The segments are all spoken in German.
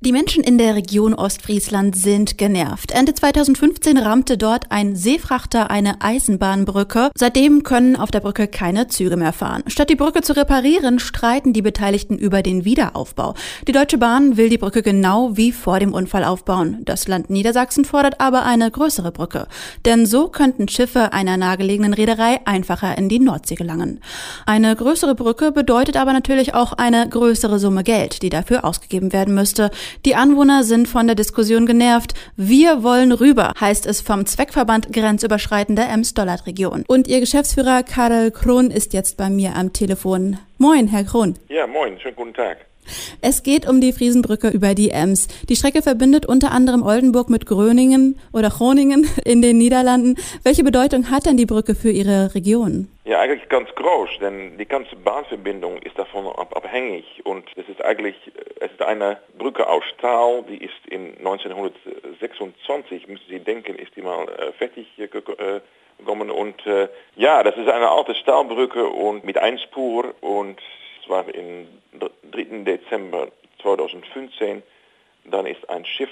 Die Menschen in der Region Ostfriesland sind genervt. Ende 2015 rammte dort ein Seefrachter eine Eisenbahnbrücke. Seitdem können auf der Brücke keine Züge mehr fahren. Statt die Brücke zu reparieren, streiten die Beteiligten über den Wiederaufbau. Die Deutsche Bahn will die Brücke genau wie vor dem Unfall aufbauen. Das Land Niedersachsen fordert aber eine größere Brücke. Denn so könnten Schiffe einer nahegelegenen Reederei einfacher in die Nordsee gelangen. Eine größere Brücke bedeutet aber natürlich auch eine größere Summe Geld, die dafür ausgegeben werden müsste. Die Anwohner sind von der Diskussion genervt. Wir wollen rüber, heißt es vom Zweckverband grenzüberschreitender Ems-Dollard-Region. Und ihr Geschäftsführer Karel Krohn ist jetzt bei mir am Telefon. Moin, Herr Krohn. Ja, moin, schönen guten Tag. Es geht um die Friesenbrücke über die Ems. Die Strecke verbindet unter anderem Oldenburg mit Gröningen oder Groningen in den Niederlanden. Welche Bedeutung hat denn die Brücke für Ihre Region? Ja, eigentlich ganz groß, denn die ganze Bahnverbindung ist davon abhängig und es ist eigentlich es ist eine Brücke aus Stahl, die ist in 1926, müssen Sie denken, ist die mal äh, fertig äh, gekommen und äh, ja, das ist eine alte Stahlbrücke und mit Einspur und es war im 3. Dezember 2015, dann ist ein Schiff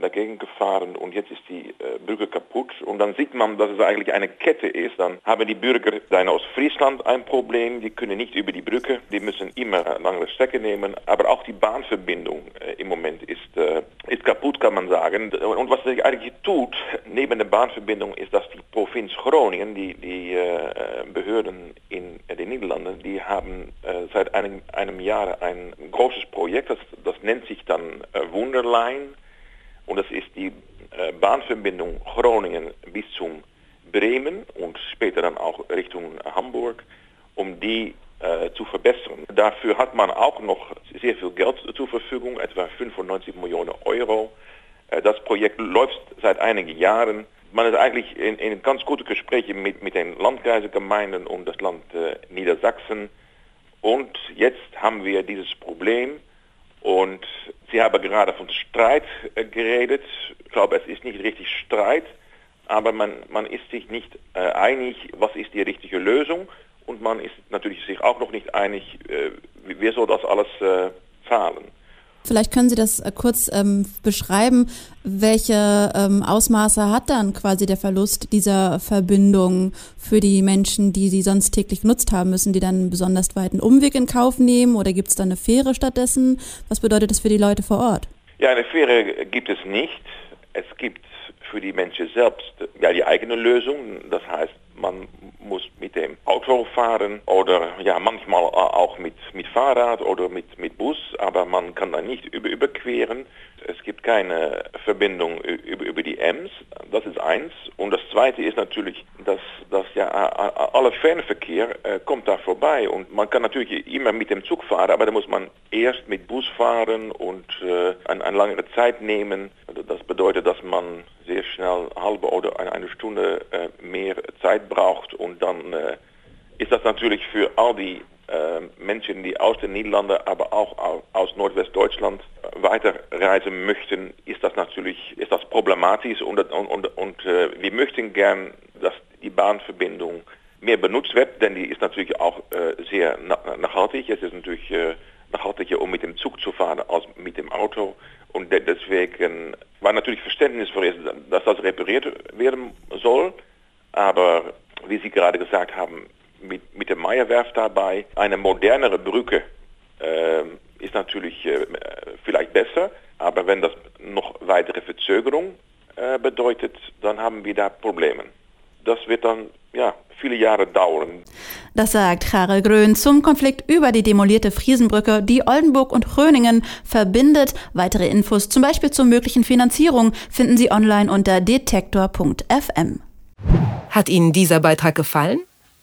dagegen gefahren und jetzt ist die äh, Brücke kaputt. Und dann sieht man, dass es eigentlich eine Kette ist. Dann haben die Bürger dann aus Friesland ein Problem. Die können nicht über die Brücke. Die müssen immer eine lange Strecke nehmen. Aber auch die Bahnverbindung äh, im Moment ist, äh, ist kaputt, kann man sagen. Und was sich eigentlich tut, neben der Bahnverbindung, ist, dass die Provinz Groningen, die, die äh, Behörden in den Niederlanden, die haben äh, seit einem, einem Jahr ein großes Projekt, das, das nennt sich dann äh, Wunderline. Und das ist die äh, Bahnverbindung Groningen bis zum Bremen und später dann auch Richtung Hamburg, um die äh, zu verbessern. Dafür hat man auch noch sehr viel Geld zur Verfügung, etwa 95 Millionen Euro. Äh, das Projekt läuft seit einigen Jahren. Man ist eigentlich in, in ganz gute Gespräche mit, mit den Landkreisegemeinden und das Land äh, Niedersachsen. Und jetzt haben wir dieses Problem und Sie haben gerade von Streit äh, geredet. Ich glaube, es ist nicht richtig Streit, aber man, man ist sich nicht äh, einig, was ist die richtige Lösung. Und man ist natürlich sich auch noch nicht einig, äh, wer soll das alles zahlen. Vielleicht können Sie das äh, kurz ähm, beschreiben. Welche ähm, Ausmaße hat dann quasi der Verlust dieser Verbindung für die Menschen, die sie sonst täglich genutzt haben? Müssen die dann einen besonders weiten Umweg in Kauf nehmen oder gibt es da eine Fähre stattdessen? Was bedeutet das für die Leute vor Ort? Ja, eine Fähre gibt es nicht. Es gibt für die Menschen selbst ja die eigene Lösung. Das heißt, man muss mit dem Auto fahren oder ja manchmal auch mit, mit Fahrrad oder mit, mit Bus, aber man kann da nicht über, überqueren. Es gibt keine Verbindung über, über die Ems, das ist eins. Und das zweite ist natürlich, dass, dass ja aller Fernverkehr äh, kommt da vorbei und man kann natürlich immer mit dem Zug fahren, aber da muss man erst mit Bus fahren und äh, eine, eine langere Zeit nehmen. Das bedeutet, dass man sehr schnell halbe oder eine Stunde äh, mehr Zeit braucht und dann äh, ist das natürlich für all die Menschen, die aus den Niederlanden, aber auch aus Nordwestdeutschland äh, weiterreisen möchten, ist das natürlich ist das problematisch und, und, und, und wir möchten gern, dass die Bahnverbindung mehr benutzt wird, denn die ist natürlich auch äh, sehr nachhaltig. Es ist natürlich nachhaltiger, um mit dem Zug zu fahren, als mit dem Auto. Und deswegen war natürlich Verständnis für dass das repariert werden soll. Aber wie Sie gerade gesagt haben, mit, mit der Meierwerft dabei, eine modernere Brücke äh, ist natürlich äh, vielleicht besser. Aber wenn das noch weitere Verzögerung äh, bedeutet, dann haben wir da Probleme. Das wird dann ja, viele Jahre dauern. Das sagt Karel Grön zum Konflikt über die demolierte Friesenbrücke, die Oldenburg und Gröningen verbindet. Weitere Infos, zum Beispiel zur möglichen Finanzierung, finden Sie online unter detektor.fm. Hat Ihnen dieser Beitrag gefallen?